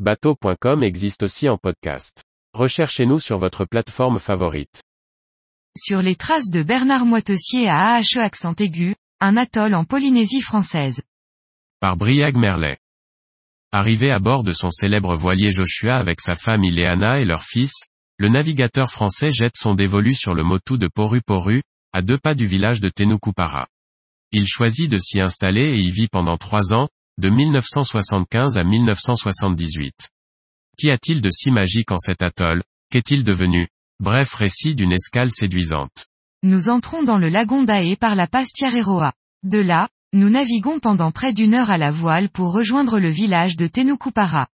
Bateau.com existe aussi en podcast. Recherchez-nous sur votre plateforme favorite. Sur les traces de Bernard Moitessier à AHE accent aigu, un atoll en Polynésie française. Par Briag Merlet. Arrivé à bord de son célèbre voilier Joshua avec sa femme Ileana et leur fils, le navigateur français jette son dévolu sur le motu de Poru Poru, à deux pas du village de Tenukupara. Il choisit de s'y installer et y vit pendant trois ans, de 1975 à 1978. Qu'y a-t-il de si magique en cet atoll? Qu'est-il devenu? Bref récit d'une escale séduisante. Nous entrons dans le lagon d'Ae par la passe Tiareroa. De là, nous naviguons pendant près d'une heure à la voile pour rejoindre le village de Tenukupara.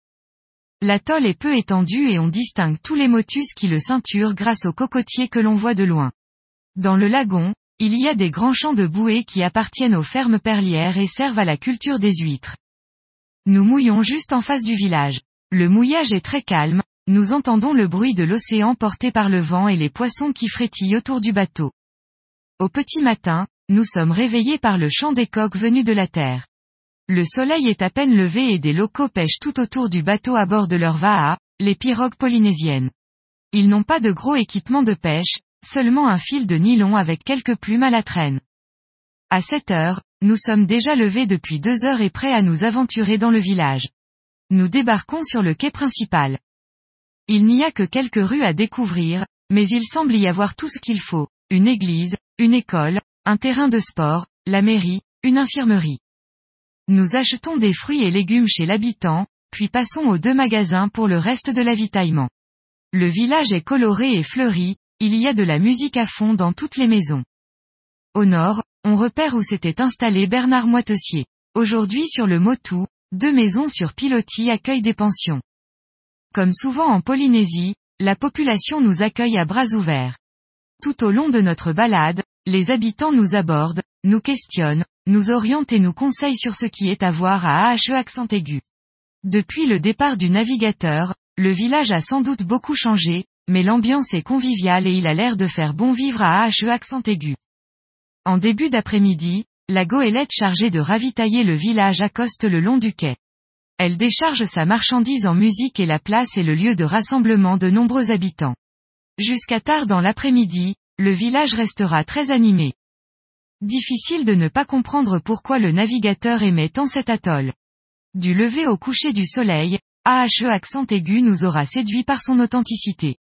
L'atoll est peu étendu et on distingue tous les motus qui le ceinturent grâce aux cocotiers que l'on voit de loin. Dans le lagon, il y a des grands champs de bouées qui appartiennent aux fermes perlières et servent à la culture des huîtres. Nous mouillons juste en face du village. Le mouillage est très calme, nous entendons le bruit de l'océan porté par le vent et les poissons qui frétillent autour du bateau. Au petit matin, nous sommes réveillés par le chant des coqs venus de la terre. Le soleil est à peine levé et des locaux pêchent tout autour du bateau à bord de leur vaha, les pirogues polynésiennes. Ils n'ont pas de gros équipement de pêche, seulement un fil de nylon avec quelques plumes à la traîne. À 7 heures, nous sommes déjà levés depuis deux heures et prêts à nous aventurer dans le village. Nous débarquons sur le quai principal. Il n'y a que quelques rues à découvrir, mais il semble y avoir tout ce qu'il faut. Une église, une école, un terrain de sport, la mairie, une infirmerie. Nous achetons des fruits et légumes chez l'habitant, puis passons aux deux magasins pour le reste de l'avitaillement. Le village est coloré et fleuri, il y a de la musique à fond dans toutes les maisons. Au nord, on repère où s'était installé Bernard Moitessier. Aujourd'hui sur le Motu, deux maisons sur pilotis accueillent des pensions. Comme souvent en Polynésie, la population nous accueille à bras ouverts. Tout au long de notre balade, les habitants nous abordent, nous questionnent, nous orientent et nous conseillent sur ce qui est à voir à AHE accent aigu. Depuis le départ du navigateur, le village a sans doute beaucoup changé, mais l'ambiance est conviviale et il a l'air de faire bon vivre à AHE accent aigu. En début d'après-midi, la goélette chargée de ravitailler le village accoste le long du quai. Elle décharge sa marchandise en musique et la place est le lieu de rassemblement de nombreux habitants. Jusqu'à tard dans l'après-midi, le village restera très animé. Difficile de ne pas comprendre pourquoi le navigateur aimait tant cet atoll. Du lever au coucher du soleil, AHE accent aigu nous aura séduit par son authenticité.